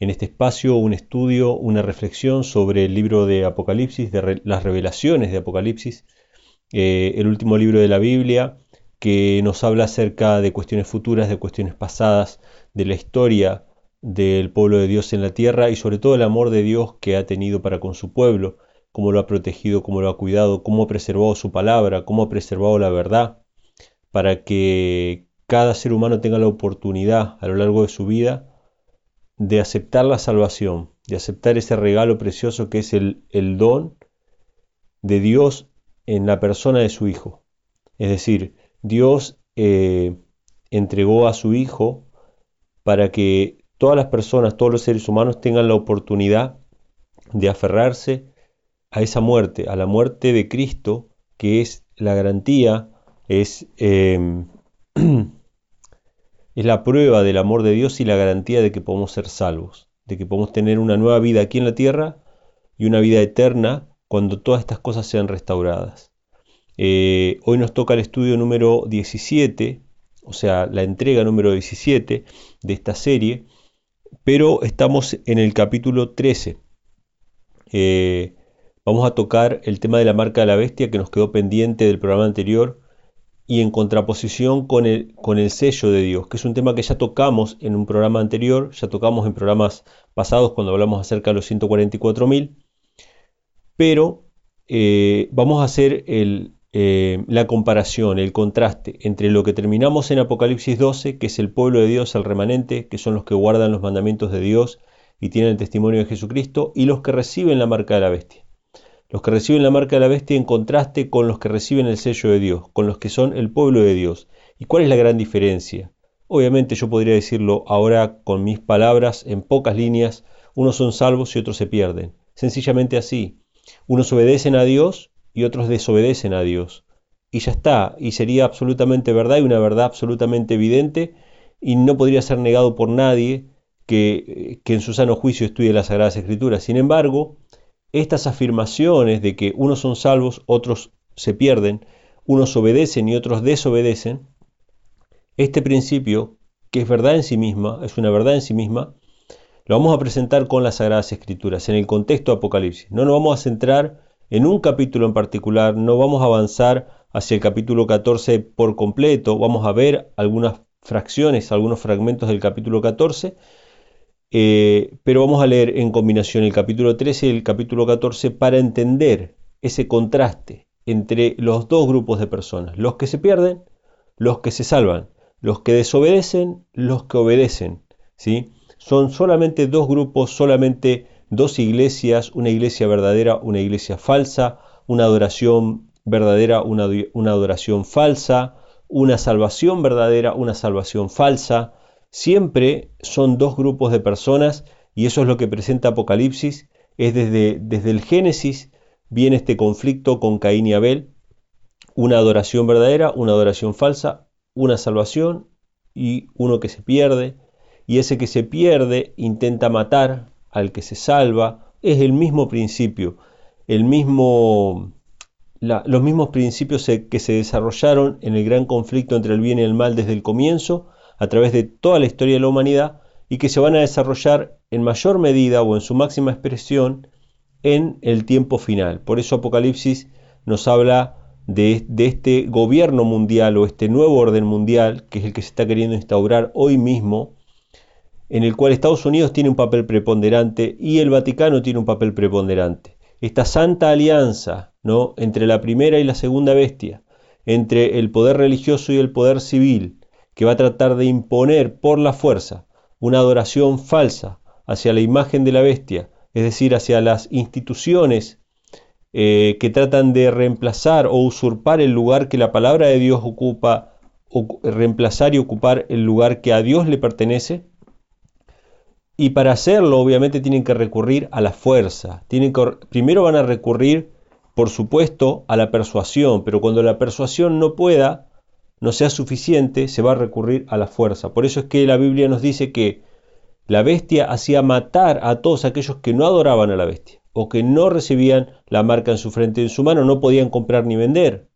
en este espacio un estudio, una reflexión sobre el libro de Apocalipsis, de las revelaciones de Apocalipsis, eh, el último libro de la Biblia, que nos habla acerca de cuestiones futuras, de cuestiones pasadas, de la historia del pueblo de Dios en la tierra y sobre todo el amor de Dios que ha tenido para con su pueblo, cómo lo ha protegido, cómo lo ha cuidado, cómo ha preservado su palabra, cómo ha preservado la verdad, para que cada ser humano tenga la oportunidad a lo largo de su vida de aceptar la salvación, de aceptar ese regalo precioso que es el, don de Dios en la persona de su Hijo. Es decir, Dios eh, entregó a su Hijo para que todas las personas, todos los seres humanos tengan la oportunidad de aferrarse a esa muerte, a la muerte de Cristo, que es la garantía, es eh, es la prueba del amor de Dios y la garantía de que podemos ser salvos, de que podemos tener una nueva vida aquí en la tierra y una vida eterna cuando todas estas cosas sean restauradas. Eh, hoy nos toca el estudio número 17, o sea, la entrega número 17 de esta serie, pero estamos en el capítulo 13. Eh, vamos a tocar el tema de la marca de la bestia que nos quedó pendiente del programa anterior y en contraposición con el, sello de Dios, que es un tema que ya tocamos en un programa anterior, ya tocamos en programas pasados cuando hablamos acerca de los 144.000, pero eh, vamos a hacer eh, la comparación, el contraste entre lo que terminamos en Apocalipsis 12, que es el pueblo de Dios, el remanente, que son los que guardan los mandamientos de Dios y tienen el testimonio de Jesucristo, y los que reciben la marca de la bestia los que reciben la marca de la bestia en contraste con los que reciben el sello de Dios, con los que son el pueblo de Dios. ¿Y cuál es la gran diferencia? Obviamente yo podría decirlo ahora con mis palabras, en pocas líneas, unos son salvos y otros se pierden. Sencillamente así. Unos obedecen a Dios y otros desobedecen a Dios. Y ya está, y sería absolutamente verdad y una verdad absolutamente evidente y no podría ser negado por nadie que, que en su sano juicio estudie las Sagradas Escrituras. Sin embargo, estas afirmaciones de que unos son salvos, otros se pierden, unos obedecen y otros desobedecen, este principio, que es verdad en sí misma, es una verdad en sí misma, lo vamos a presentar con las Sagradas Escrituras, en el contexto de Apocalipsis. No nos vamos a centrar en un capítulo en particular, no vamos a avanzar hacia el capítulo 14 por completo, vamos a ver algunas fracciones, algunos fragmentos del capítulo 14, eh, pero vamos a leer en combinación el capítulo 13 y el capítulo 14 para entender ese contraste entre los dos grupos de personas, los que se pierden, los que se salvan, los que desobedecen, los que obedecen. ¿sí? Son solamente dos grupos, solamente dos iglesias, una iglesia verdadera, una iglesia falsa, una adoración verdadera, una, una adoración falsa, una salvación verdadera, una salvación falsa, Siempre son dos grupos de personas y eso es lo que presenta Apocalipsis. Es desde, desde el Génesis viene este conflicto con Caín y Abel, una adoración verdadera, una adoración falsa, una salvación y uno que se pierde. Y ese que se pierde intenta matar al que se salva. Es el mismo principio, el mismo, los mismos principios que se desarrollaron en el gran conflicto entre el bien y el mal desde el comienzo a través de toda la historia de la humanidad y que se van a desarrollar en mayor medida o en su máxima expresión en el tiempo final. Por eso Apocalipsis nos habla de, este gobierno mundial o este nuevo orden mundial, que es el que se está queriendo instaurar hoy mismo, en el cual Estados Unidos tiene un papel preponderante y el Vaticano tiene un papel preponderante. Esta santa alianza ¿no? entre la primera y la segunda bestia, entre el poder religioso y el poder civil, que va a tratar de imponer por la fuerza una adoración falsa hacia la imagen de la bestia, es decir, hacia las instituciones eh, que tratan de reemplazar o usurpar el lugar que la palabra de Dios ocupa, o reemplazar y ocupar el lugar que a Dios le pertenece, Y para hacerlo, obviamente, tienen que recurrir a la fuerza. Tienen que, primero van a recurrir, por supuesto, a la persuasión, pero cuando la persuasión no pueda, no sea suficiente, se va a recurrir a la fuerza. Por eso es que la Biblia nos dice que la bestia hacía matar a todos aquellos que no adoraban a la bestia o que no recibían la marca en su frente y en su mano, no podían comprar ni vender.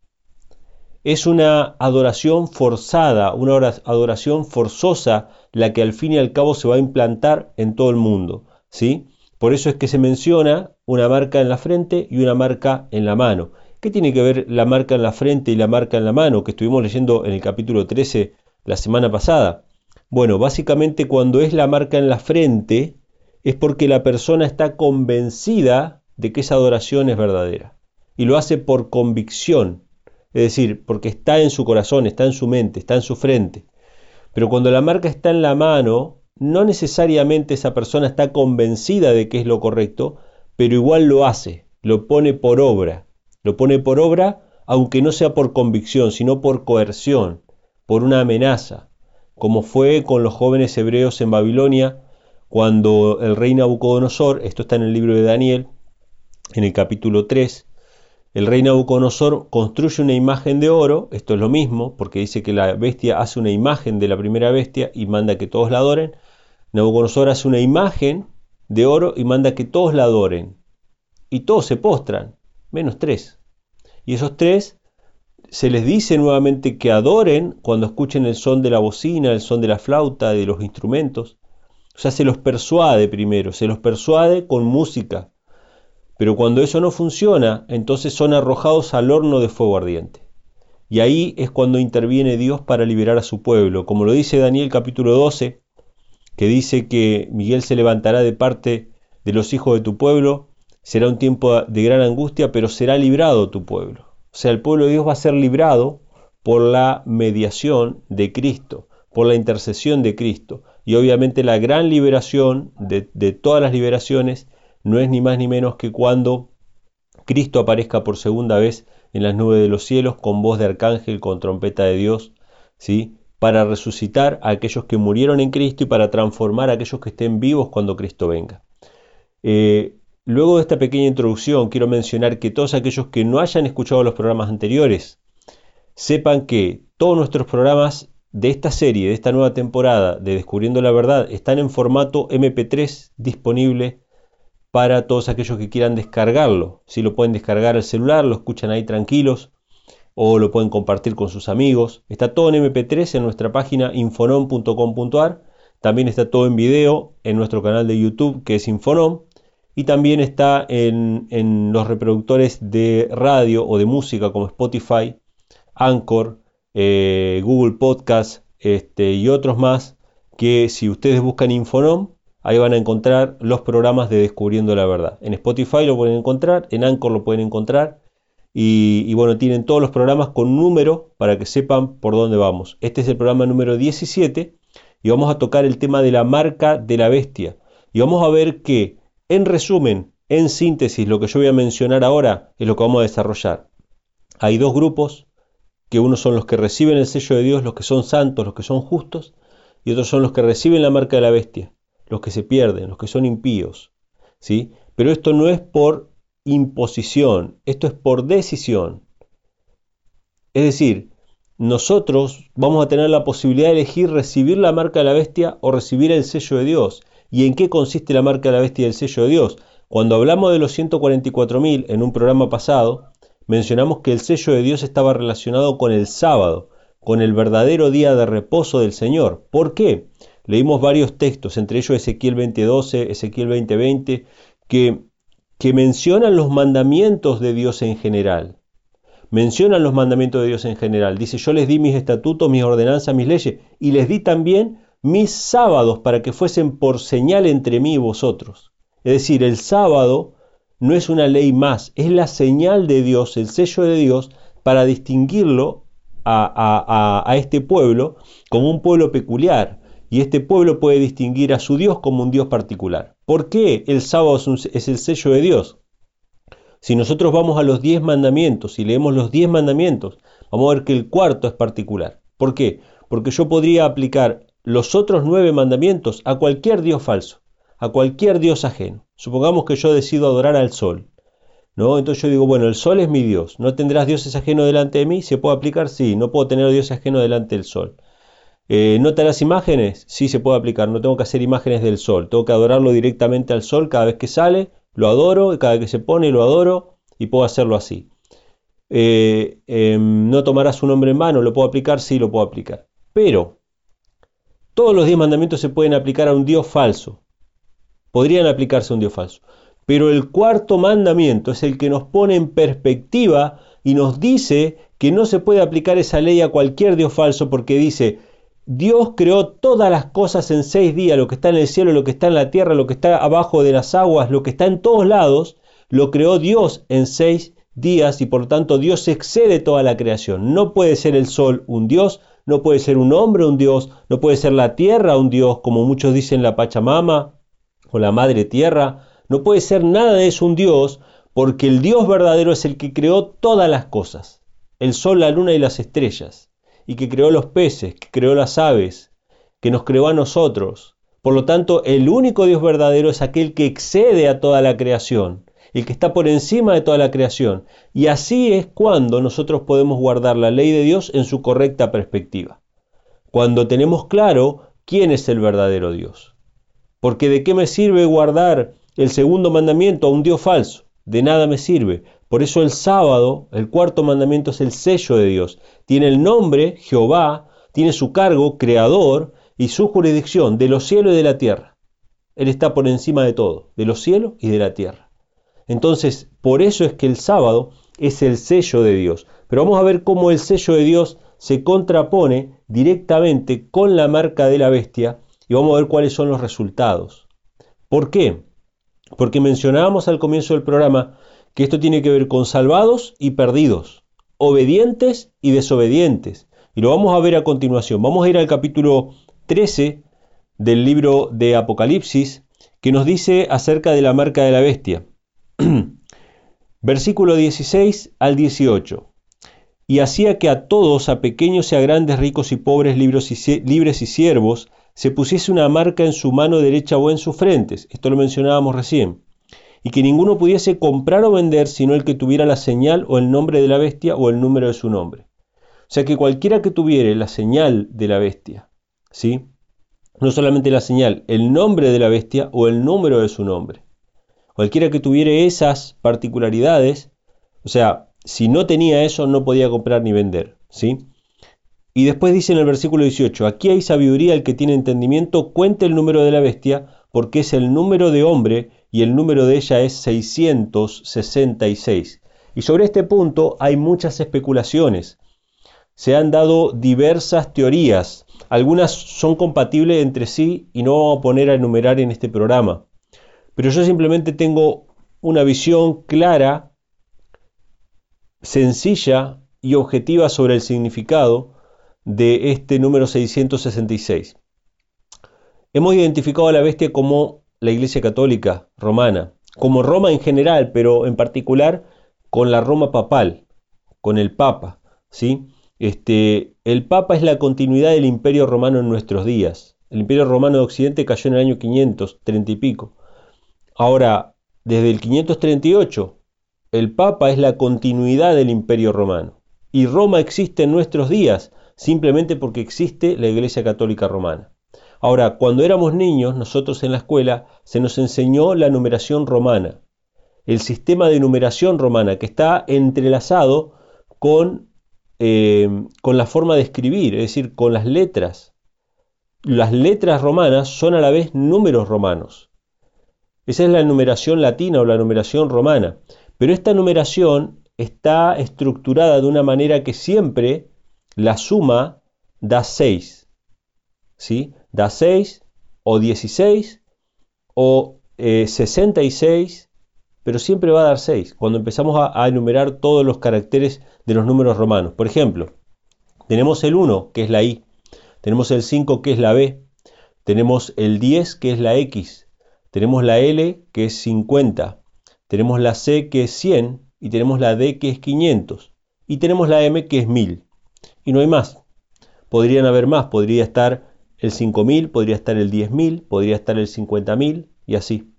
Es una adoración forzada, una adoración forzosa la que al fin y al cabo se va a implantar en todo el mundo, ¿sí? Por eso es que se menciona una marca en la frente y una marca en la mano. ¿Qué tiene que ver la marca en la frente y la marca en la mano que estuvimos leyendo en el capítulo 13 la semana pasada? Bueno, básicamente cuando es la marca en la frente es porque la persona está convencida de que esa adoración es verdadera y lo hace por convicción, es decir, porque está en su corazón, está en su mente, está en su frente. Pero cuando la marca está en la mano, no necesariamente esa persona está convencida de que es lo correcto, pero igual lo hace, lo pone por obra. Lo pone por obra aunque no sea por convicción, sino por coerción, por una amenaza, como fue con los jóvenes hebreos en Babilonia, cuando el rey Nabucodonosor, esto está en el libro de Daniel, en el capítulo 3, el rey Nabucodonosor construye una imagen de oro, esto es lo mismo, porque dice que la bestia hace una imagen de la primera bestia y manda que todos la adoren. Nabucodonosor hace una imagen de oro y manda que todos la adoren. Y todos se postran menos tres. Y esos tres se les dice nuevamente que adoren cuando escuchen el son de la bocina, el son de la flauta, de los instrumentos. O sea, se los persuade primero, se los persuade con música. Pero cuando eso no funciona, entonces son arrojados al horno de fuego ardiente. Y ahí es cuando interviene Dios para liberar a su pueblo. Como lo dice Daniel capítulo 12, que dice que Miguel se levantará de parte de los hijos de tu pueblo Será un tiempo de gran angustia, pero será librado tu pueblo. O sea, el pueblo de Dios va a ser librado por la mediación de Cristo, por la intercesión de Cristo. Y obviamente la gran liberación de, todas las liberaciones no es ni más ni menos que cuando Cristo aparezca por segunda vez en las nubes de los cielos con voz de arcángel, con trompeta de Dios, ¿sí? para resucitar a aquellos que murieron en Cristo y para transformar a aquellos que estén vivos cuando Cristo venga. Eh, Luego de esta pequeña introducción, quiero mencionar que todos aquellos que no hayan escuchado los programas anteriores, sepan que todos nuestros programas de esta serie, de esta nueva temporada de Descubriendo la Verdad, están en formato MP3 disponible para todos aquellos que quieran descargarlo. Si lo pueden descargar al celular, lo escuchan ahí tranquilos o lo pueden compartir con sus amigos. Está todo en MP3 en nuestra página infonom.com.ar. También está todo en video en nuestro canal de YouTube que es Infonom y también está en, los reproductores de radio o de música como Spotify, Anchor, eh, Google Podcast este, y otros más que si ustedes buscan Infonom, ahí van a encontrar los programas de Descubriendo la Verdad. En Spotify lo pueden encontrar, en Anchor lo pueden encontrar y, bueno, tienen todos los programas con número para que sepan por dónde vamos. Este es el programa número 17 y vamos a tocar el tema de la marca de la bestia. Y vamos a ver que en resumen, en síntesis, lo que yo voy a mencionar ahora es lo que vamos a desarrollar. Hay dos grupos, que unos son los que reciben el sello de Dios, los que son santos, los que son justos, y otros son los que reciben la marca de la bestia, los que se pierden, los que son impíos. ¿sí? Pero esto no es por imposición, esto es por decisión. Es decir, nosotros vamos a tener la posibilidad de elegir recibir la marca de la bestia o recibir el sello de Dios. ¿Y en qué consiste la marca de la bestia del sello de Dios? Cuando hablamos de los 144.000 en un programa pasado, mencionamos que el sello de Dios estaba relacionado con el sábado, con el verdadero día de reposo del Señor. ¿Por qué? Leímos varios textos, entre ellos Ezequiel 20:12, Ezequiel 20:20, que, que mencionan los mandamientos de Dios en general. Mencionan los mandamientos de Dios en general. Dice, yo les di mis estatutos, mis ordenanzas, mis leyes, y les di también mis sábados para que fuesen por señal entre mí y vosotros. Es decir, el sábado no es una ley más, es la señal de Dios, el sello de Dios, para distinguirlo a, este pueblo como un pueblo peculiar. Y este pueblo puede distinguir a su Dios como un Dios particular. ¿Por qué el sábado es, el sello de Dios? Si nosotros vamos a los diez mandamientos y leemos los diez mandamientos, vamos a ver que el cuarto es particular. ¿Por qué? Porque yo podría aplicar los otros nueve mandamientos a cualquier Dios falso. a cualquier dios ajeno. Supongamos que yo decido adorar al sol. ¿no? Entonces yo digo, bueno, el sol es mi dios. ¿No tendrás dioses ajenos delante de mí? ¿Se puede aplicar? Sí, no puedo tener dioses ajenos delante del sol. Eh, ¿No te imágenes? Sí, se puede aplicar. No tengo que hacer imágenes del sol. Tengo que adorarlo directamente al sol cada vez que sale. Lo adoro. Cada vez que se pone, lo adoro. Y puedo hacerlo así. Eh, em, ¿No tomarás un nombre en mano? ¿Lo puedo aplicar? Sí, lo puedo aplicar. Pero todos los diez mandamientos se pueden aplicar a un Dios falso. Podrían aplicarse a un Dios falso. Pero el cuarto mandamiento es el que nos pone en perspectiva y nos dice que no se puede aplicar esa ley a cualquier Dios falso porque dice, Dios creó todas las cosas en seis días, lo que está en el cielo, lo que está en la tierra, lo que está abajo de las aguas, lo que está en todos lados, lo creó Dios en seis días y por tanto Dios excede toda la creación. No puede ser el sol un Dios, no puede ser un hombre un Dios, no puede ser la tierra un Dios, como muchos dicen la Pachamama o la Madre Tierra, no puede ser nada de eso un Dios, porque el Dios verdadero es el que creó todas las cosas, el sol, la luna y las estrellas y que creó los peces, que creó las aves, que nos creó a nosotros. Por lo tanto, el único Dios verdadero es aquel que excede a toda la creación, el que está por encima de toda la creación. Y así es cuando nosotros podemos guardar la ley de Dios en su correcta perspectiva. Cuando tenemos claro quién es el verdadero Dios. Porque de qué me sirve guardar el segundo mandamiento a un Dios falso? De nada me sirve, por eso el sábado, el cuarto mandamiento es el sello de Dios. Tiene el nombre, Jehová, tiene su cargo, creador, y su jurisdicción de los cielos y de la tierra. Él está por encima de todo, de los cielos y de la tierra. Entonces, por eso es que el sábado es el sello de Dios. Pero vamos a ver cómo el sello de Dios se contrapone directamente con la marca de la bestia y vamos a ver cuáles son los resultados. ¿Por qué? Porque mencionábamos al comienzo del programa que esto tiene que ver con salvados y perdidos, obedientes y desobedientes. Y lo vamos a ver a continuación. Vamos a ir al capítulo 13 del libro de Apocalipsis, que nos dice acerca de la marca de la bestia. Versículo 16 al 18. Y hacía que a todos, a pequeños y a grandes, ricos y pobres, libres y siervos, se pusiese una marca en su mano derecha o en sus frentes. Esto lo mencionábamos recién y que ninguno pudiese comprar o vender sino el que tuviera la señal o el nombre de la bestia o el número de su nombre. O sea que cualquiera que tuviere la señal de la bestia, ¿sí? No solamente la señal, el nombre de la bestia o el número de su nombre. Cualquiera que tuviera esas particularidades, o sea, si no tenía eso no podía comprar ni vender, ¿sí? Y después dice en el versículo 18, aquí hay sabiduría, el que tiene entendimiento, cuente el número de la bestia, porque es el número de hombre y el número de ella es 666. Y sobre este punto hay muchas especulaciones. Se han dado diversas teorías. Algunas son compatibles entre sí y no vamos a poner a enumerar en este programa. Pero yo simplemente tengo una visión clara, sencilla y objetiva sobre el significado de este número 666. Hemos identificado a la bestia como la Iglesia Católica romana, como Roma en general, pero en particular con la Roma papal, con el Papa, ¿sí? Este, el Papa es la continuidad del Imperio Romano en nuestros días. El Imperio Romano de Occidente cayó en el año 530 y pico. Ahora, desde el 538, el Papa es la continuidad del Imperio Romano. Y Roma existe en nuestros días simplemente porque existe la Iglesia Católica Romana. Ahora, cuando éramos niños, nosotros en la escuela se nos enseñó la numeración romana, el sistema de numeración romana que está entrelazado con, eh, con la forma de escribir, es decir, con las letras. Las letras romanas son a la vez números romanos. Esa es la numeración latina o la numeración romana. Pero esta numeración está estructurada de una manera que siempre la suma da 6. ¿sí? da 6 o 16 o 66, eh, pero siempre va a dar 6 cuando empezamos a, enumerar todos los caracteres de los números romanos. Por ejemplo, tenemos el 1, que es la I, tenemos el 5, que es la B, tenemos el 10, que es la X, tenemos la L, que es 50, tenemos la C, que es 100, y tenemos la D, que es 500, y tenemos la M, que es 1000. Y no hay más. Podrían haber más, podría estar el 5.000, podría estar el 10.000, podría estar el 50.000, y así.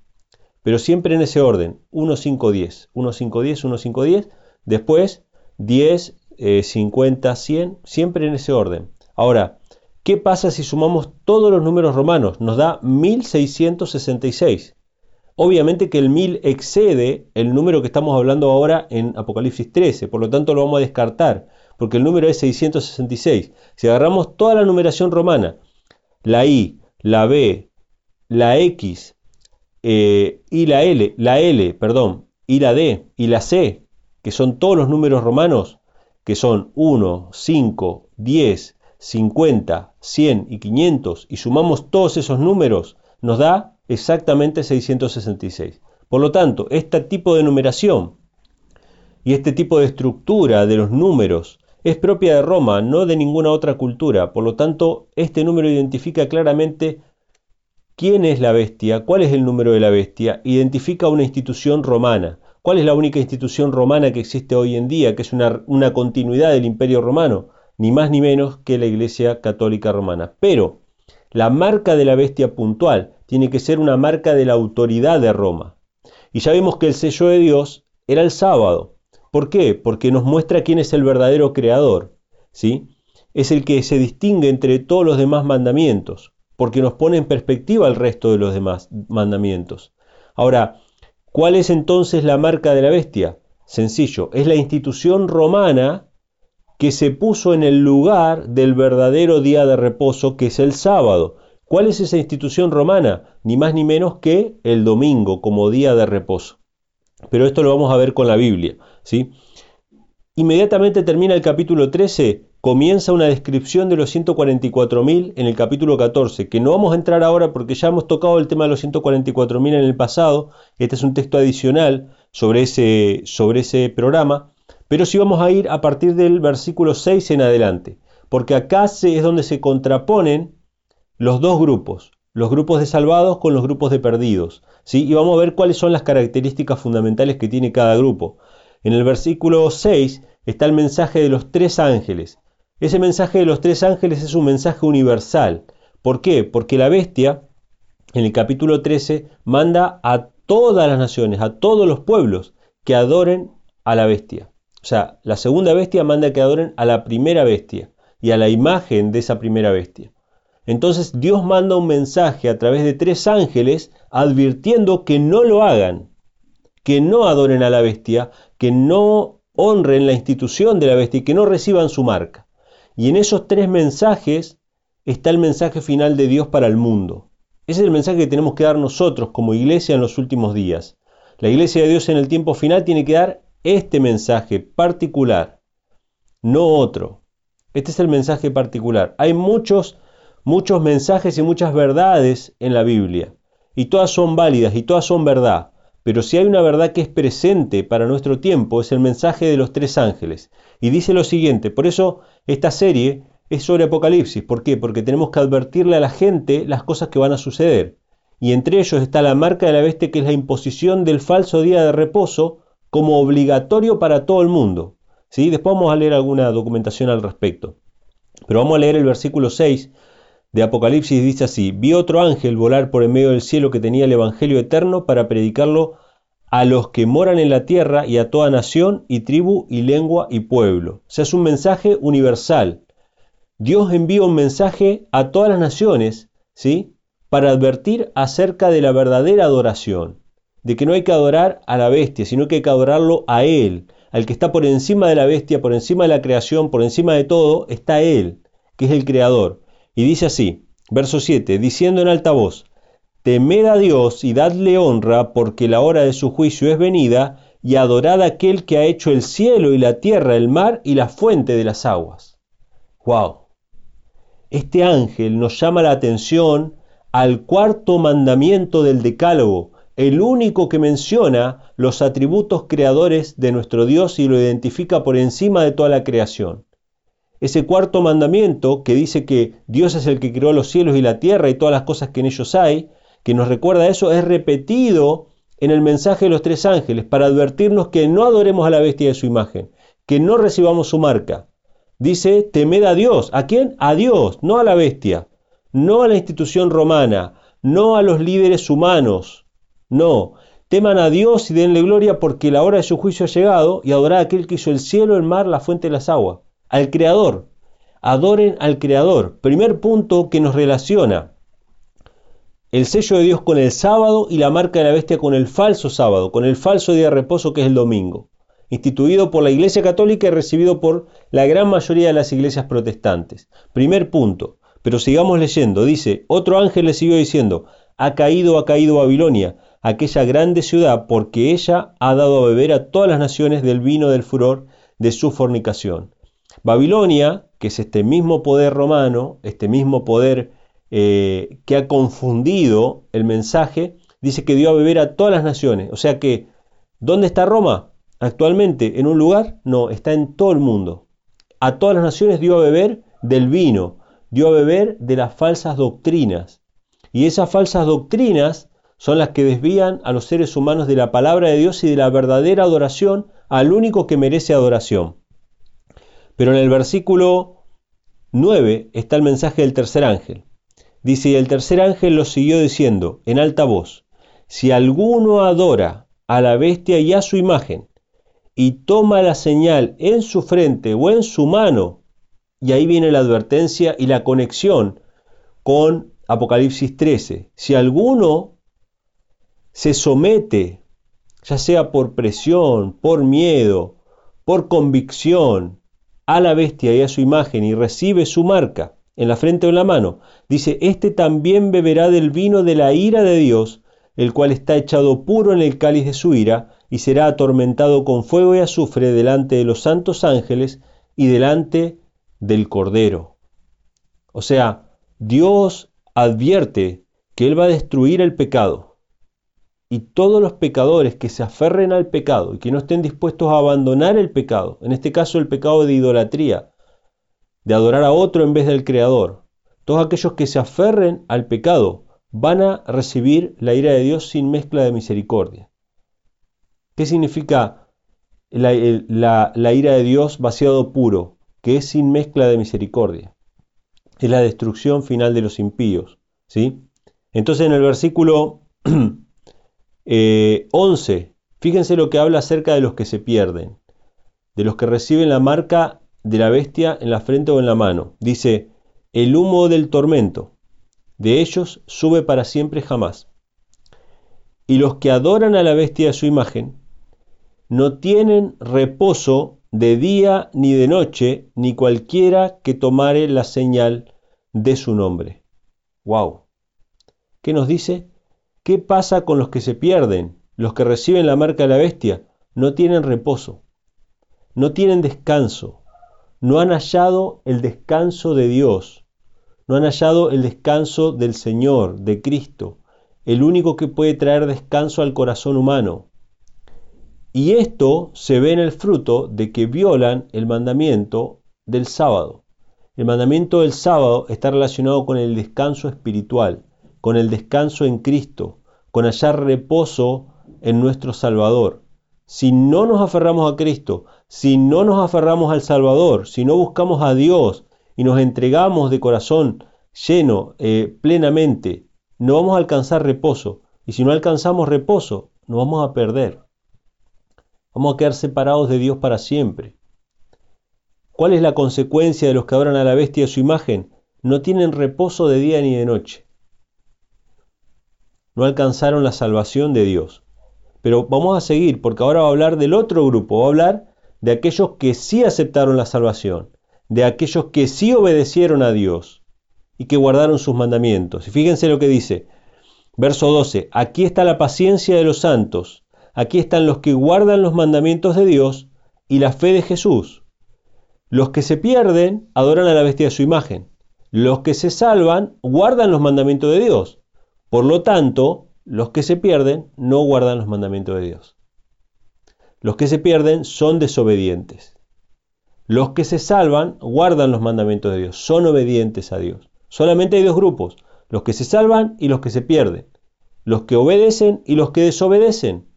Pero siempre en ese orden, 1, 5, 10, 1, 5, 10, 1, 5, 10, después 10, 50, 100, siempre en ese orden. Ahora, ¿qué pasa si sumamos todos los números romanos? Nos da 1666. Obviamente que el 1000 excede el número que estamos hablando ahora en Apocalipsis 13, por lo tanto lo vamos a descartar, porque el número es 666. Si agarramos toda la numeración romana, la I, la B, la X eh, y la L, la L, perdón, y la D y la C, que son todos los números romanos, que son 1, 5, 10, 50, 100 y 500, y sumamos todos esos números, nos da exactamente 666. Por lo tanto, este tipo de numeración y este tipo de estructura de los números es propia de Roma, no de ninguna otra cultura. Por lo tanto, este número identifica claramente quién es la bestia, cuál es el número de la bestia, identifica una institución romana. ¿Cuál es la única institución romana que existe hoy en día, que es una, una continuidad del imperio romano? Ni más ni menos que la Iglesia Católica Romana. Pero la marca de la bestia puntual tiene que ser una marca de la autoridad de Roma. Y ya vimos que el sello de Dios era el sábado. ¿Por qué? Porque nos muestra quién es el verdadero creador. ¿sí? Es el que se distingue entre todos los demás mandamientos, porque nos pone en perspectiva el resto de los demás mandamientos. Ahora, ¿cuál es entonces la marca de la bestia? Sencillo, es la institución romana que se puso en el lugar del verdadero día de reposo que es el sábado. ¿Cuál es esa institución romana? Ni más ni menos que el domingo como día de reposo. Pero esto lo vamos a ver con la Biblia. ¿sí? Inmediatamente termina el capítulo 13, comienza una descripción de los 144.000 en el capítulo 14, que no vamos a entrar ahora porque ya hemos tocado el tema de los 144.000 en el pasado. Este es un texto adicional sobre ese, sobre ese programa. Pero sí vamos a ir a partir del versículo 6 en adelante, porque acá es donde se contraponen los dos grupos, los grupos de salvados con los grupos de perdidos. ¿sí? Y vamos a ver cuáles son las características fundamentales que tiene cada grupo. En el versículo 6 está el mensaje de los tres ángeles. Ese mensaje de los tres ángeles es un mensaje universal. ¿Por qué? Porque la bestia, en el capítulo 13, manda a todas las naciones, a todos los pueblos, que adoren a la bestia. O sea, la segunda bestia manda que adoren a la primera bestia y a la imagen de esa primera bestia. Entonces Dios manda un mensaje a través de tres ángeles advirtiendo que no lo hagan, que no adoren a la bestia, que no honren la institución de la bestia y que no reciban su marca. Y en esos tres mensajes está el mensaje final de Dios para el mundo. Ese es el mensaje que tenemos que dar nosotros como iglesia en los últimos días. La iglesia de Dios en el tiempo final tiene que dar este mensaje particular, no otro. Este es el mensaje particular. Hay muchos, muchos mensajes y muchas verdades en la Biblia, y todas son válidas y todas son verdad. Pero si hay una verdad que es presente para nuestro tiempo, es el mensaje de los tres ángeles. Y dice lo siguiente, por eso esta serie es sobre Apocalipsis. ¿Por qué? Porque tenemos que advertirle a la gente las cosas que van a suceder. Y entre ellos está la marca de la bestia, que es la imposición del falso día de reposo, como obligatorio para todo el mundo. ¿sí? Después vamos a leer alguna documentación al respecto. Pero vamos a leer el versículo 6 de Apocalipsis, dice así, vi otro ángel volar por en medio del cielo que tenía el Evangelio eterno para predicarlo a los que moran en la tierra y a toda nación y tribu y lengua y pueblo. O sea, es un mensaje universal. Dios envía un mensaje a todas las naciones, ¿sí? Para advertir acerca de la verdadera adoración de que no hay que adorar a la bestia, sino que hay que adorarlo a Él, al que está por encima de la bestia, por encima de la creación, por encima de todo, está Él, que es el Creador. Y dice así, verso 7, diciendo en alta voz, Temed a Dios y dadle honra, porque la hora de su juicio es venida, y adorad a aquel que ha hecho el cielo y la tierra, el mar y la fuente de las aguas. ¡Wow! Este ángel nos llama la atención al cuarto mandamiento del Decálogo, el único que menciona los atributos creadores de nuestro Dios y lo identifica por encima de toda la creación. Ese cuarto mandamiento que dice que Dios es el que creó los cielos y la tierra y todas las cosas que en ellos hay, que nos recuerda eso, es repetido en el mensaje de los tres ángeles para advertirnos que no adoremos a la bestia de su imagen, que no recibamos su marca. Dice, temed a Dios. ¿A quién? A Dios, no a la bestia, no a la institución romana, no a los líderes humanos, No, teman a Dios y denle gloria porque la hora de su juicio ha llegado y adorad a aquel que hizo el cielo, el mar, la fuente de las aguas, al Creador. Adoren al Creador. Primer punto que nos relaciona el sello de Dios con el sábado y la marca de la bestia con el falso sábado, con el falso día de reposo que es el domingo, instituido por la Iglesia Católica y recibido por la gran mayoría de las iglesias protestantes. Primer punto, pero sigamos leyendo, dice, otro ángel le siguió diciendo, ha caído, ha caído Babilonia, aquella grande ciudad, porque ella ha dado a beber a todas las naciones del vino del furor de su fornicación. Babilonia, que es este mismo poder romano, este mismo poder eh, que ha confundido el mensaje, dice que dio a beber a todas las naciones. O sea que, ¿dónde está Roma? Actualmente, ¿en un lugar? No, está en todo el mundo. A todas las naciones dio a beber del vino, dio a beber de las falsas doctrinas. Y esas falsas doctrinas son las que desvían a los seres humanos de la palabra de Dios y de la verdadera adoración al único que merece adoración. Pero en el versículo 9 está el mensaje del tercer ángel. Dice, y el tercer ángel lo siguió diciendo en alta voz, si alguno adora a la bestia y a su imagen, y toma la señal en su frente o en su mano, y ahí viene la advertencia y la conexión con Apocalipsis 13, si alguno se somete, ya sea por presión, por miedo, por convicción, a la bestia y a su imagen y recibe su marca, en la frente o en la mano. Dice, este también beberá del vino de la ira de Dios, el cual está echado puro en el cáliz de su ira, y será atormentado con fuego y azufre delante de los santos ángeles y delante del Cordero. O sea, Dios advierte que Él va a destruir el pecado. Y todos los pecadores que se aferren al pecado y que no estén dispuestos a abandonar el pecado, en este caso el pecado de idolatría, de adorar a otro en vez del Creador. Todos aquellos que se aferren al pecado van a recibir la ira de Dios sin mezcla de misericordia. ¿Qué significa la, ira de Dios vaciado puro? Que es sin mezcla de misericordia. Es la destrucción final de los impíos. ¿sí? Entonces en el versículo 11, eh, fíjense lo que habla acerca de los que se pierden, de los que reciben la marca de la bestia en la frente o en la mano. Dice, el humo del tormento de ellos sube para siempre jamás. Y los que adoran a la bestia a su imagen no tienen reposo de día ni de noche, ni cualquiera que tomare la señal de su nombre. ¡Wow! ¿Qué nos dice? ¿Qué pasa con los que se pierden? Los que reciben la marca de la bestia no tienen reposo, no tienen descanso, no han hallado el descanso de Dios, no han hallado el descanso del Señor, de Cristo, el único que puede traer descanso al corazón humano. Y esto se ve en el fruto de que violan el mandamiento del sábado. El mandamiento del sábado está relacionado con el descanso espiritual, con el descanso en Cristo, con hallar reposo en nuestro Salvador. Si no nos aferramos a Cristo, si no nos aferramos al Salvador, si no buscamos a Dios y nos entregamos de corazón lleno, eh, plenamente, no vamos a alcanzar reposo. Y si no alcanzamos reposo, nos vamos a perder. Vamos a quedar separados de Dios para siempre. ¿Cuál es la consecuencia de los que adoran a la bestia de su imagen? No tienen reposo de día ni de noche. No alcanzaron la salvación de Dios. Pero vamos a seguir porque ahora va a hablar del otro grupo, va a hablar de aquellos que sí aceptaron la salvación, de aquellos que sí obedecieron a Dios y que guardaron sus mandamientos. Y fíjense lo que dice, verso 12, aquí está la paciencia de los santos, aquí están los que guardan los mandamientos de Dios y la fe de Jesús. Los que se pierden adoran a la bestia de su imagen. Los que se salvan guardan los mandamientos de Dios. Por lo tanto, los que se pierden no guardan los mandamientos de Dios. Los que se pierden son desobedientes. Los que se salvan guardan los mandamientos de Dios, son obedientes a Dios. Solamente hay dos grupos, los que se salvan y los que se pierden. Los que obedecen y los que desobedecen.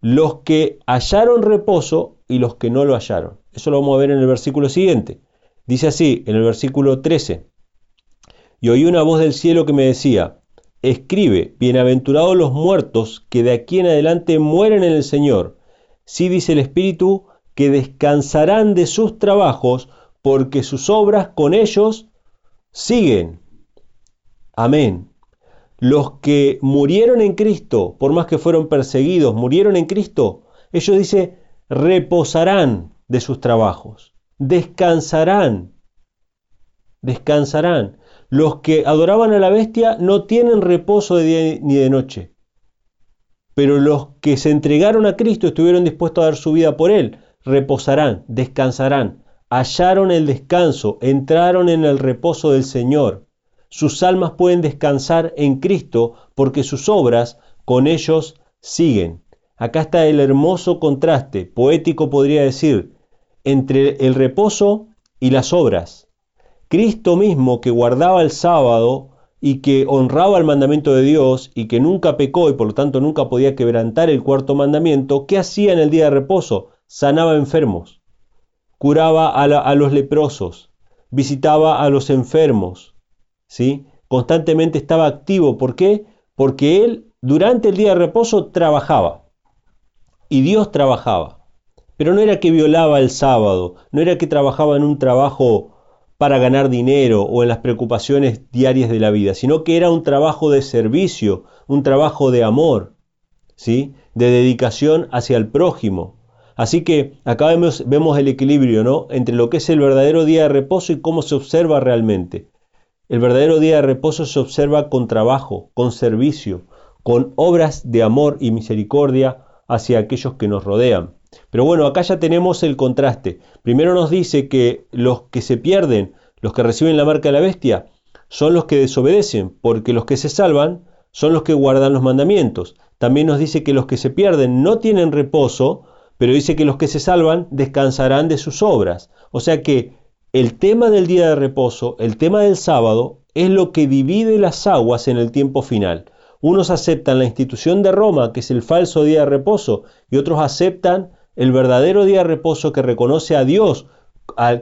Los que hallaron reposo y los que no lo hallaron. Eso lo vamos a ver en el versículo siguiente. Dice así, en el versículo 13. Y oí una voz del cielo que me decía, escribe, bienaventurados los muertos que de aquí en adelante mueren en el Señor. Sí dice el Espíritu que descansarán de sus trabajos porque sus obras con ellos siguen. Amén. Los que murieron en Cristo, por más que fueron perseguidos, murieron en Cristo, ellos dice, reposarán de sus trabajos, descansarán, descansarán. Los que adoraban a la bestia no tienen reposo de día ni de noche, pero los que se entregaron a Cristo, estuvieron dispuestos a dar su vida por Él, reposarán, descansarán, hallaron el descanso, entraron en el reposo del Señor. Sus almas pueden descansar en Cristo porque sus obras con ellos siguen. Acá está el hermoso contraste, poético podría decir, entre el reposo y las obras. Cristo mismo que guardaba el sábado y que honraba el mandamiento de Dios y que nunca pecó y por lo tanto nunca podía quebrantar el cuarto mandamiento, ¿qué hacía en el día de reposo? Sanaba enfermos, curaba a, a los leprosos, visitaba a los enfermos, ¿sí? Constantemente estaba activo. ¿Por qué? Porque él durante el día de reposo trabajaba y Dios trabajaba. Pero no era que violaba el sábado, no era que trabajaba en un trabajo para ganar dinero o en las preocupaciones diarias de la vida, sino que era un trabajo de servicio, un trabajo de amor, ¿sí? de dedicación hacia el prójimo. Así que acá vemos, vemos el equilibrio ¿no? entre lo que es el verdadero día de reposo y cómo se observa realmente. El verdadero día de reposo se observa con trabajo, con servicio, con obras de amor y misericordia hacia aquellos que nos rodean. Pero bueno, acá ya tenemos el contraste. Primero nos dice que los que se pierden, los que reciben la marca de la bestia, son los que desobedecen, porque los que se salvan son los que guardan los mandamientos. También nos dice que los que se pierden no tienen reposo, pero dice que los que se salvan descansarán de sus obras. O sea que el tema del día de reposo, el tema del sábado, es lo que divide las aguas en el tiempo final. Unos aceptan la institución de Roma, que es el falso día de reposo, y otros aceptan el verdadero día de reposo que reconoce a Dios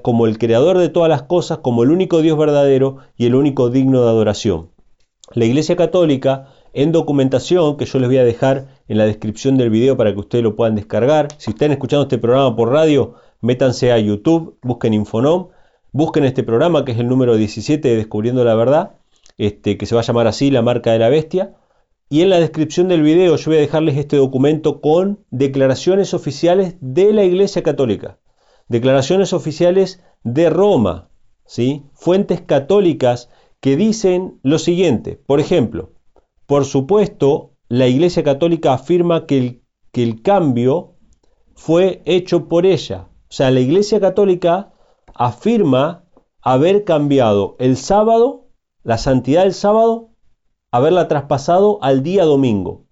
como el creador de todas las cosas, como el único Dios verdadero y el único digno de adoración. La Iglesia Católica, en documentación, que yo les voy a dejar en la descripción del video para que ustedes lo puedan descargar, si están escuchando este programa por radio, métanse a YouTube, busquen Infonom, busquen este programa que es el número 17 de Descubriendo la Verdad, este, que se va a llamar así La Marca de la Bestia, y en la descripción del video yo voy a dejarles este documento con declaraciones oficiales de la Iglesia Católica. Declaraciones oficiales de Roma, ¿sí? Fuentes católicas que dicen lo siguiente. Por ejemplo, por supuesto, la Iglesia Católica afirma que el, que el cambio fue hecho por ella. O sea, la Iglesia Católica afirma haber cambiado el sábado, la santidad del sábado, haberla traspasado al día domingo.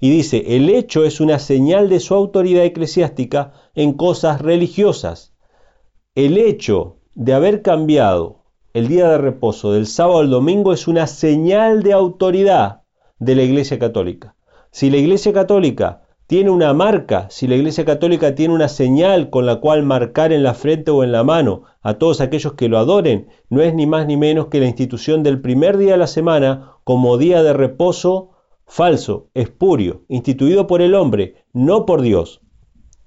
Y dice, el hecho es una señal de su autoridad eclesiástica en cosas religiosas. El hecho de haber cambiado el día de reposo del sábado al domingo es una señal de autoridad de la Iglesia Católica. Si la Iglesia Católica tiene una marca, si la Iglesia Católica tiene una señal con la cual marcar en la frente o en la mano a todos aquellos que lo adoren, no es ni más ni menos que la institución del primer día de la semana como día de reposo falso, espurio, instituido por el hombre, no por Dios,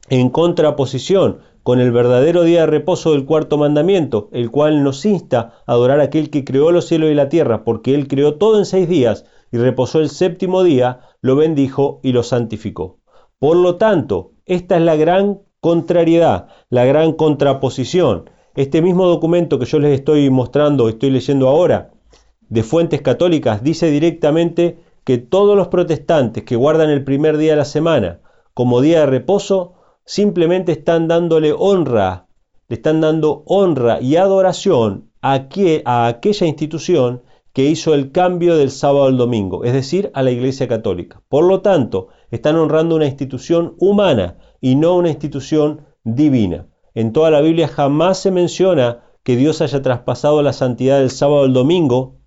en contraposición con el verdadero día de reposo del cuarto mandamiento, el cual nos insta a adorar a aquel que creó los cielos y la tierra, porque él creó todo en seis días y reposó el séptimo día, lo bendijo y lo santificó. Por lo tanto, esta es la gran contrariedad, la gran contraposición. Este mismo documento que yo les estoy mostrando, estoy leyendo ahora, de fuentes católicas, dice directamente que todos los protestantes que guardan el primer día de la semana como día de reposo, simplemente están dándole honra, le están dando honra y adoración a, a aquella institución que hizo el cambio del sábado al domingo, es decir, a la Iglesia Católica. Por lo tanto, están honrando una institución humana y no una institución divina. En toda la Biblia jamás se menciona que Dios haya traspasado la santidad del sábado al domingo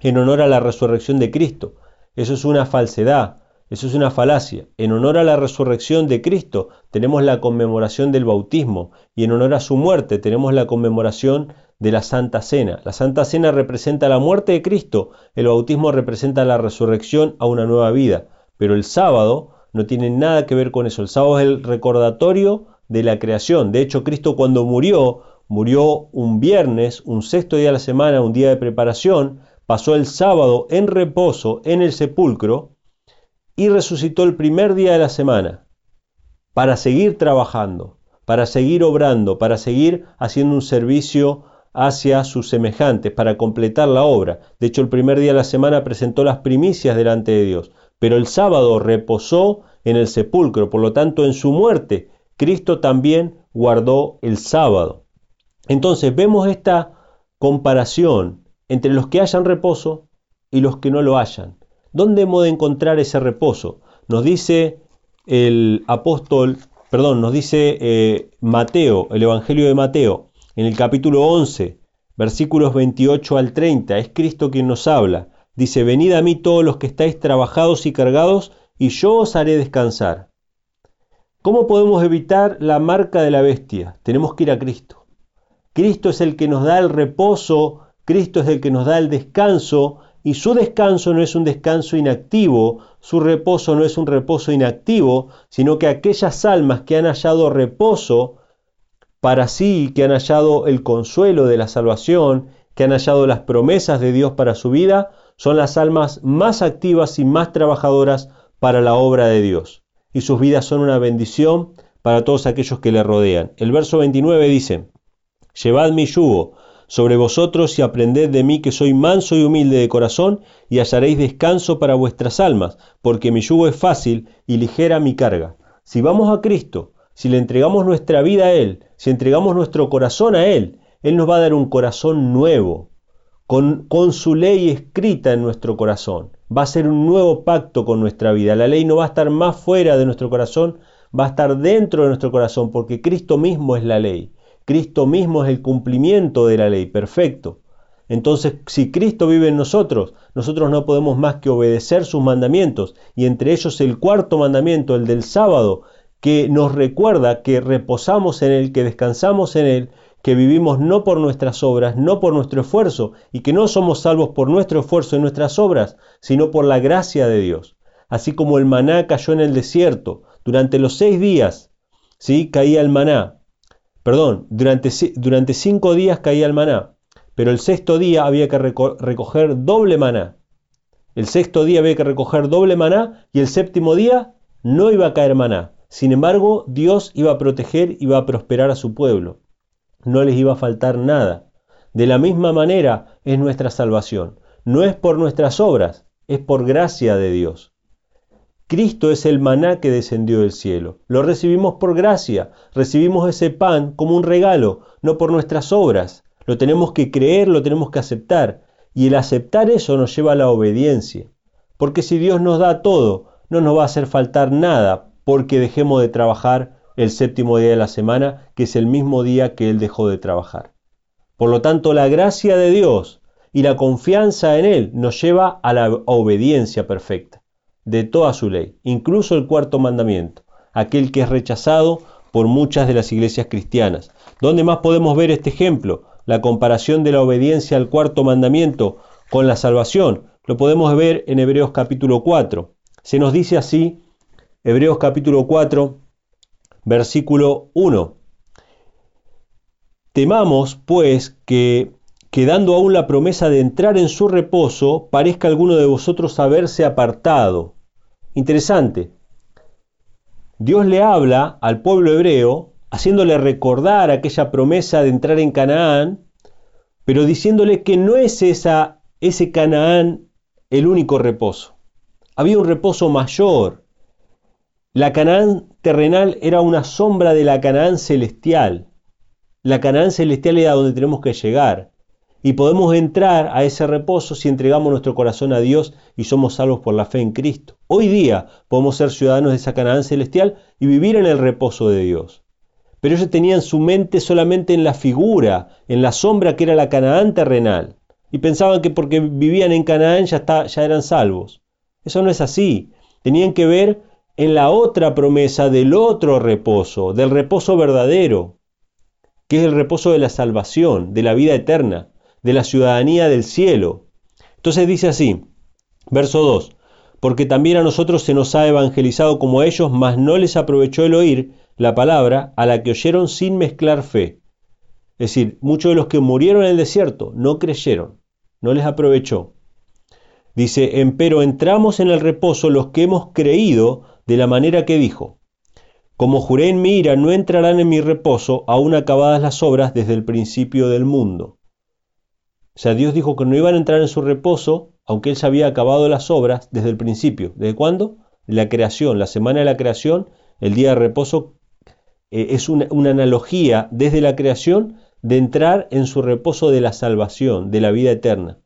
en honor a la resurrección de Cristo. Eso es una falsedad, eso es una falacia. En honor a la resurrección de Cristo tenemos la conmemoración del bautismo y en honor a su muerte tenemos la conmemoración de la Santa Cena. La Santa Cena representa la muerte de Cristo, el bautismo representa la resurrección a una nueva vida, pero el sábado no tiene nada que ver con eso. El sábado es el recordatorio de la creación. De hecho, Cristo cuando murió, murió un viernes, un sexto día de la semana, un día de preparación, pasó el sábado en reposo en el sepulcro y resucitó el primer día de la semana para seguir trabajando, para seguir obrando, para seguir haciendo un servicio hacia sus semejantes, para completar la obra. De hecho, el primer día de la semana presentó las primicias delante de Dios, pero el sábado reposó en el sepulcro, por lo tanto, en su muerte, Cristo también guardó el sábado. Entonces vemos esta comparación entre los que hayan reposo y los que no lo hayan. ¿Dónde hemos de encontrar ese reposo? Nos dice el apóstol, perdón, nos dice eh, Mateo, el Evangelio de Mateo, en el capítulo 11, versículos 28 al 30, es Cristo quien nos habla. Dice, venid a mí todos los que estáis trabajados y cargados, y yo os haré descansar. ¿Cómo podemos evitar la marca de la bestia? Tenemos que ir a Cristo. Cristo es el que nos da el reposo, Cristo es el que nos da el descanso, y su descanso no es un descanso inactivo, su reposo no es un reposo inactivo, sino que aquellas almas que han hallado reposo para sí, que han hallado el consuelo de la salvación, que han hallado las promesas de Dios para su vida, son las almas más activas y más trabajadoras para la obra de Dios. Y sus vidas son una bendición para todos aquellos que le rodean. El verso 29 dice, Llevad mi yugo sobre vosotros y aprended de mí que soy manso y humilde de corazón, y hallaréis descanso para vuestras almas, porque mi yugo es fácil y ligera mi carga. Si vamos a Cristo, si le entregamos nuestra vida a Él, si entregamos nuestro corazón a Él, Él nos va a dar un corazón nuevo, con, su ley escrita en nuestro corazón. Va a ser un nuevo pacto con nuestra vida. La ley no va a estar más fuera de nuestro corazón, va a estar dentro de nuestro corazón, porque Cristo mismo es la ley. Cristo mismo es el cumplimiento de la ley, perfecto. Entonces, si Cristo vive en nosotros, nosotros no podemos más que obedecer sus mandamientos, y entre ellos el cuarto mandamiento, el del sábado, que nos recuerda que reposamos en Él, que descansamos en Él, que vivimos no por nuestras obras, no por nuestro esfuerzo, y que no somos salvos por nuestro esfuerzo y nuestras obras, sino por la gracia de Dios. Así como el maná cayó en el desierto, durante los seis días, ¿sí? caía el maná, Perdón, durante, durante cinco días caía el maná, pero el sexto día había que recoger doble maná. El sexto día había que recoger doble maná y el séptimo día no iba a caer maná. Sin embargo, Dios iba a proteger, iba a prosperar a su pueblo. No les iba a faltar nada. De la misma manera es nuestra salvación. No es por nuestras obras, es por gracia de Dios. Cristo es el maná que descendió del cielo. Lo recibimos por gracia, recibimos ese pan como un regalo, no por nuestras obras. Lo tenemos que creer, lo tenemos que aceptar. Y el aceptar eso nos lleva a la obediencia. Porque si Dios nos da todo, no nos va a hacer faltar nada porque dejemos de trabajar el séptimo día de la semana, que es el mismo día que Él dejó de trabajar. Por lo tanto, la gracia de Dios y la confianza en Él nos lleva a la obediencia perfecta de toda su ley, incluso el cuarto mandamiento, aquel que es rechazado por muchas de las iglesias cristianas. ¿Dónde más podemos ver este ejemplo? La comparación de la obediencia al cuarto mandamiento con la salvación. Lo podemos ver en Hebreos capítulo 4. Se nos dice así, Hebreos capítulo 4, versículo 1. Temamos, pues, que quedando aún la promesa de entrar en su reposo, parezca alguno de vosotros haberse apartado. Interesante. Dios le habla al pueblo hebreo, haciéndole recordar aquella promesa de entrar en Canaán, pero diciéndole que no es esa, ese Canaán el único reposo. Había un reposo mayor. La Canaán terrenal era una sombra de la Canaán celestial. La Canaán celestial era donde tenemos que llegar y podemos entrar a ese reposo si entregamos nuestro corazón a Dios y somos salvos por la fe en Cristo. Hoy día podemos ser ciudadanos de esa Canaán celestial y vivir en el reposo de Dios. Pero ellos tenían su mente solamente en la figura, en la sombra que era la Canaán terrenal, y pensaban que porque vivían en Canaán ya, ya eran salvos. Eso no es así. Tenían que ver en la otra promesa del otro reposo, del reposo verdadero, que es el reposo de la salvación, de la vida eterna, de la ciudadanía del cielo. Entonces dice así, verso 2, porque también a nosotros se nos ha evangelizado como a ellos, mas no les aprovechó el oír la palabra a la que oyeron sin mezclar fe. Es decir, muchos de los que murieron en el desierto no creyeron, no les aprovechó. Dice, empero entramos en el reposo los que hemos creído de la manera que dijo. Como juré en mi ira, no entrarán en mi reposo, aún acabadas las obras desde el principio del mundo. O sea, Dios dijo que no iban a entrar en su reposo, aunque Él se había acabado las obras desde el principio. ¿Desde cuándo? La creación, la semana de la creación, el día de reposo, eh, es una, analogía desde la creación de entrar en su reposo de la salvación, de la vida eterna.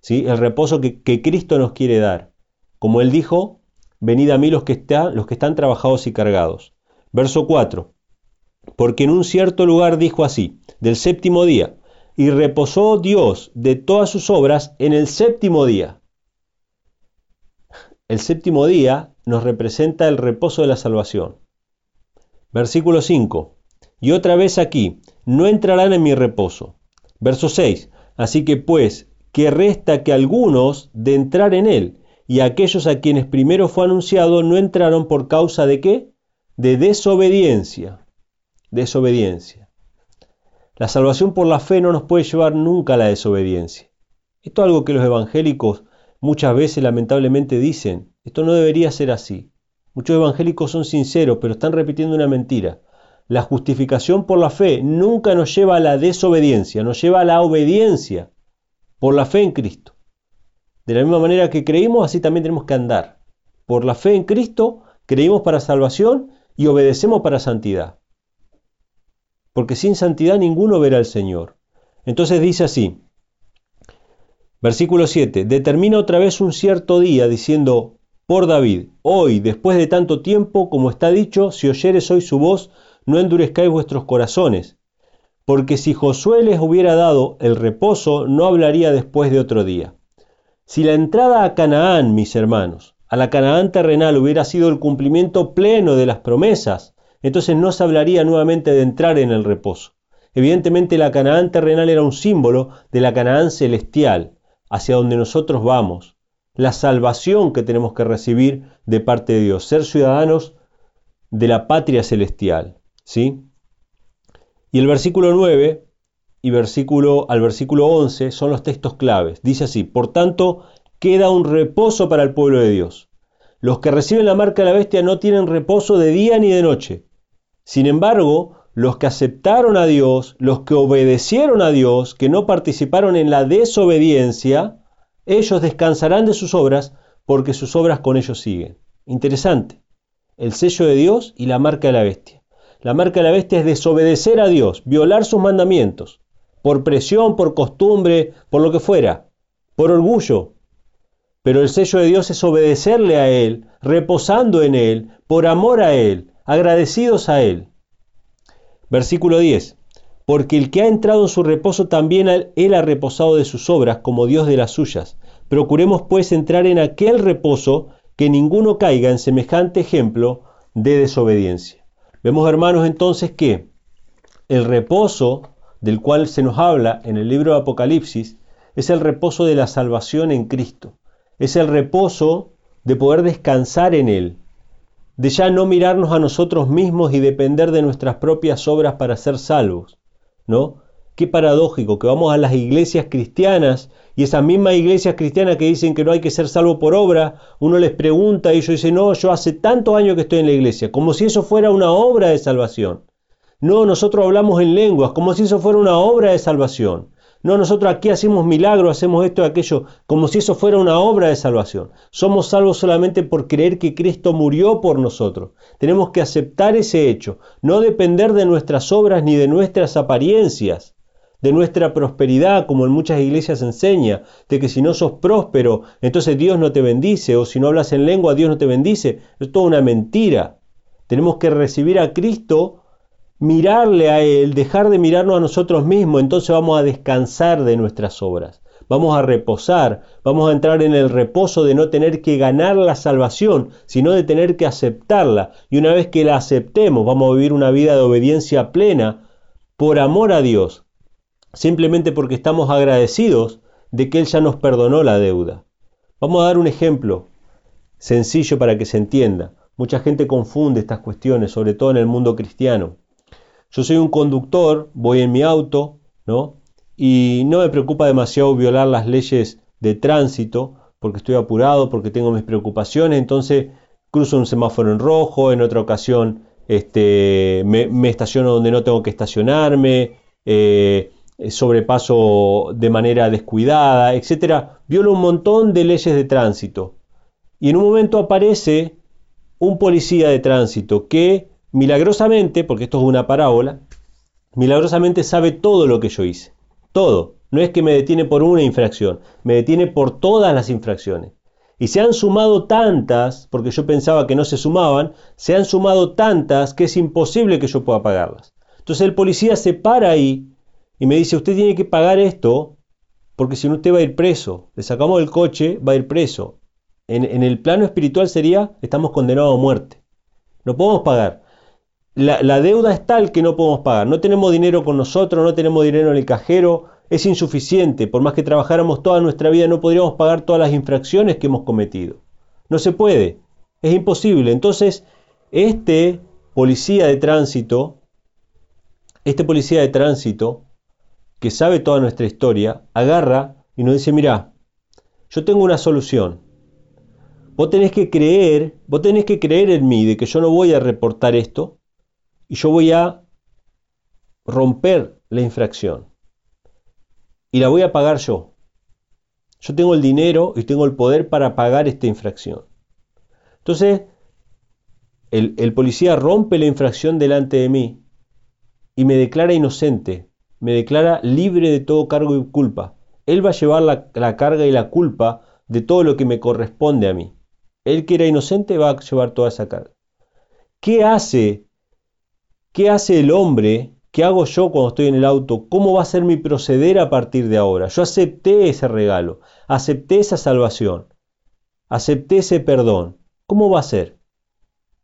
¿sí? El reposo que, Cristo nos quiere dar. Como Él dijo, venid a mí los que, están, los que están trabajados y cargados. Verso 4. Porque en un cierto lugar dijo así, del séptimo día, y reposó Dios de todas sus obras en el séptimo día. El séptimo día nos representa el reposo de la salvación. Versículo 5. Y otra vez aquí, no entrarán en mi reposo. Verso 6. Así que pues, que resta que algunos de entrar en él, y aquellos a quienes primero fue anunciado no entraron por causa de qué? De desobediencia. Desobediencia. La salvación por la fe no nos puede llevar nunca a la desobediencia. Esto es algo que los evangélicos muchas veces lamentablemente dicen. Esto no debería ser así. Muchos evangélicos son sinceros, pero están repitiendo una mentira. La justificación por la fe nunca nos lleva a la desobediencia, nos lleva a la obediencia por la fe en Cristo. De la misma manera que creímos, así también tenemos que andar. Por la fe en Cristo, creímos para salvación y obedecemos para santidad. Porque sin santidad ninguno verá al Señor. Entonces dice así, versículo 7, determina otra vez un cierto día diciendo, por David, hoy, después de tanto tiempo, como está dicho, si oyeres hoy su voz, no endurezcáis vuestros corazones, porque si Josué les hubiera dado el reposo, no hablaría después de otro día. Si la entrada a Canaán, mis hermanos, a la Canaán terrenal hubiera sido el cumplimiento pleno de las promesas, entonces no se hablaría nuevamente de entrar en el reposo. Evidentemente la Canaán terrenal era un símbolo de la Canaán celestial, hacia donde nosotros vamos, la salvación que tenemos que recibir de parte de Dios, ser ciudadanos de la patria celestial. ¿sí? Y el versículo 9 y versículo, al versículo 11 son los textos claves. Dice así, por tanto, queda un reposo para el pueblo de Dios. Los que reciben la marca de la bestia no tienen reposo de día ni de noche. Sin embargo, los que aceptaron a Dios, los que obedecieron a Dios, que no participaron en la desobediencia, ellos descansarán de sus obras porque sus obras con ellos siguen. Interesante. El sello de Dios y la marca de la bestia. La marca de la bestia es desobedecer a Dios, violar sus mandamientos, por presión, por costumbre, por lo que fuera, por orgullo. Pero el sello de Dios es obedecerle a Él, reposando en Él, por amor a Él, agradecidos a Él. Versículo 10. Porque el que ha entrado en su reposo también Él ha reposado de sus obras como Dios de las suyas. Procuremos pues entrar en aquel reposo que ninguno caiga en semejante ejemplo de desobediencia. Vemos, hermanos, entonces que el reposo del cual se nos habla en el libro de Apocalipsis es el reposo de la salvación en Cristo. Es el reposo de poder descansar en Él, de ya no mirarnos a nosotros mismos y depender de nuestras propias obras para ser salvos, ¿no? Qué paradójico que vamos a las iglesias cristianas y esas mismas iglesias cristianas que dicen que no hay que ser salvo por obra, uno les pregunta y ellos dicen, no, yo hace tantos años que estoy en la iglesia, como si eso fuera una obra de salvación. No, nosotros hablamos en lenguas, como si eso fuera una obra de salvación. No, nosotros aquí hacemos milagros, hacemos esto y aquello, como si eso fuera una obra de salvación. Somos salvos solamente por creer que Cristo murió por nosotros. Tenemos que aceptar ese hecho, no depender de nuestras obras ni de nuestras apariencias de nuestra prosperidad, como en muchas iglesias enseña, de que si no sos próspero, entonces Dios no te bendice, o si no hablas en lengua, Dios no te bendice. Es toda una mentira. Tenemos que recibir a Cristo, mirarle a Él, dejar de mirarnos a nosotros mismos, entonces vamos a descansar de nuestras obras. Vamos a reposar, vamos a entrar en el reposo de no tener que ganar la salvación, sino de tener que aceptarla. Y una vez que la aceptemos, vamos a vivir una vida de obediencia plena por amor a Dios, simplemente porque estamos agradecidos de que Él ya nos perdonó la deuda. Vamos a dar un ejemplo sencillo para que se entienda. Mucha gente confunde estas cuestiones, sobre todo en el mundo cristiano. Yo soy un conductor, voy en mi auto, ¿no? Y no me preocupa demasiado violar las leyes de tránsito, porque estoy apurado, porque tengo mis preocupaciones, entonces cruzo un semáforo en rojo, en otra ocasión este, me, estaciono donde no tengo que estacionarme, eh, sobrepaso de manera descuidada, etc. Violo un montón de leyes de tránsito. Y en un momento aparece un policía de tránsito que milagrosamente, porque esto es una parábola, milagrosamente sabe todo lo que yo hice. Todo. No es que me detiene por una infracción, me detiene por todas las infracciones. Y se han sumado tantas, porque yo pensaba que no se sumaban, se han sumado tantas que es imposible que yo pueda pagarlas. Entonces el policía se para ahí y me dice, usted tiene que pagar esto porque si no usted va a ir preso. Le sacamos el coche, va a ir preso. En, en el plano espiritual sería, estamos condenados a muerte. No podemos pagar la, deuda es tal que no podemos pagar. No tenemos dinero con nosotros, no tenemos dinero en el cajero, es insuficiente. Por más que trabajáramos toda nuestra vida, no podríamos pagar todas las infracciones que hemos cometido. No se puede, es imposible. Entonces, este policía de tránsito, este policía de tránsito, que sabe toda nuestra historia, agarra y nos dice, mira, yo tengo una solución. Vos tenés que creer, vos tenés que creer en mí de que yo no voy a reportar esto, y yo voy a romper la infracción y la voy a pagar yo. Yo tengo el dinero y tengo el poder para pagar esta infracción. Entonces, el, el, policía rompe la infracción delante de mí y me declara inocente, me declara libre de todo cargo y culpa. Él va a llevar la, la carga y la culpa de todo lo que me corresponde a mí. Él que era inocente va a llevar toda esa carga. ¿Qué hace ¿Qué hace el hombre? ¿Qué hago yo cuando estoy en el auto? ¿Cómo va a ser mi proceder a partir de ahora? Yo acepté ese regalo, acepté esa salvación, acepté ese perdón. ¿Cómo va a ser?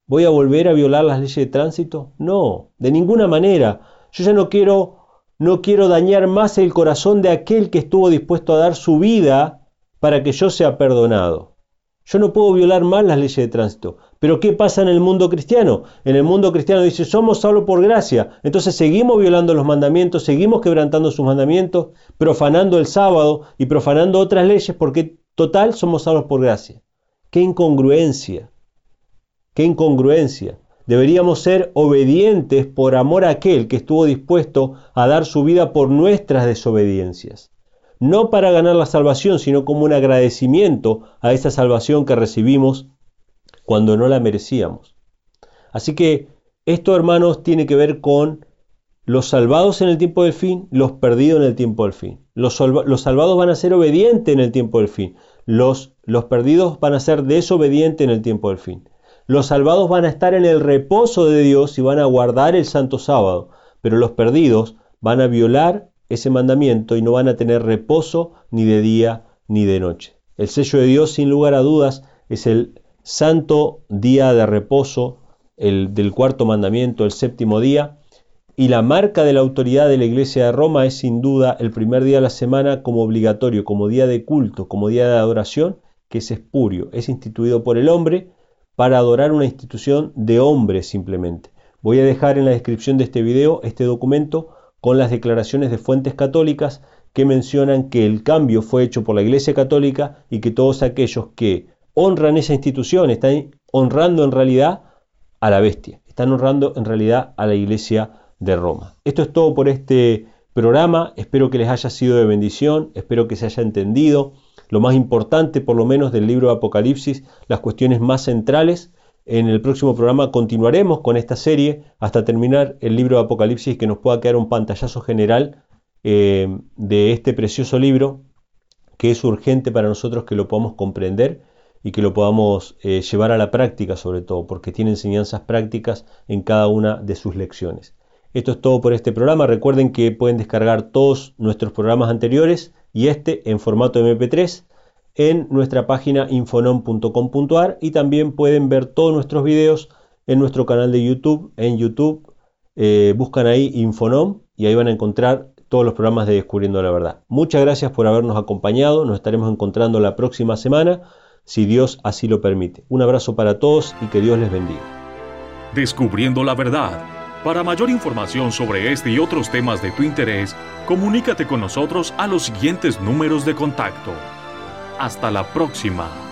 ¿Voy a volver a violar las leyes de tránsito? No, de ninguna manera. Yo ya no quiero no quiero dañar más el corazón de aquel que estuvo dispuesto a dar su vida para que yo sea perdonado. Yo no puedo violar más las leyes de tránsito. Pero ¿qué pasa en el mundo cristiano? En el mundo cristiano dice, somos solo por gracia. Entonces seguimos violando los mandamientos, seguimos quebrantando sus mandamientos, profanando el sábado y profanando otras leyes porque total somos salvos por gracia. Qué incongruencia. Qué incongruencia. Deberíamos ser obedientes por amor a aquel que estuvo dispuesto a dar su vida por nuestras desobediencias no para ganar la salvación, sino como un agradecimiento a esa salvación que recibimos cuando no la merecíamos. Así que esto, hermanos, tiene que ver con los salvados en el tiempo del fin, los perdidos en el tiempo del fin. Los, salvados van a ser obedientes en el tiempo del fin. Los, los perdidos van a ser desobedientes en el tiempo del fin. Los salvados van a estar en el reposo de Dios y van a guardar el santo sábado, pero los perdidos van a violar ese mandamiento y no van a tener reposo ni de día ni de noche. El sello de Dios, sin lugar a dudas, es el santo día de reposo, el del cuarto mandamiento, el séptimo día, y la marca de la autoridad de la Iglesia de Roma es sin duda el primer día de la semana como obligatorio, como día de culto, como día de adoración, que es espurio, es instituido por el hombre para adorar una institución de hombres simplemente. Voy a dejar en la descripción de este video este documento con las declaraciones de fuentes católicas que mencionan que el cambio fue hecho por la Iglesia Católica y que todos aquellos que honran esa institución están honrando en realidad a la bestia, están honrando en realidad a la Iglesia de Roma. Esto es todo por este programa, espero que les haya sido de bendición, espero que se haya entendido lo más importante por lo menos del libro de Apocalipsis, las cuestiones más centrales en el próximo programa continuaremos con esta serie hasta terminar el libro de Apocalipsis que nos pueda quedar un pantallazo general eh, de este precioso libro que es urgente para nosotros que lo podamos comprender y que lo podamos eh, llevar a la práctica sobre todo, porque tiene enseñanzas prácticas en cada una de sus lecciones. Esto es todo por este programa. Recuerden que pueden descargar todos nuestros programas anteriores y este en formato MP3 en nuestra página infonom.com.ar y también pueden ver todos nuestros videos en nuestro canal de YouTube. En YouTube eh, buscan ahí Infonom y ahí van a encontrar todos los programas de Descubriendo la Verdad. Muchas gracias por habernos acompañado, nos estaremos encontrando la próxima semana, si Dios así lo permite. Un abrazo para todos y que Dios les bendiga. Descubriendo la Verdad. Para mayor información sobre este y otros temas de tu interés, comunícate con nosotros a los siguientes números de contacto. Hasta la próxima.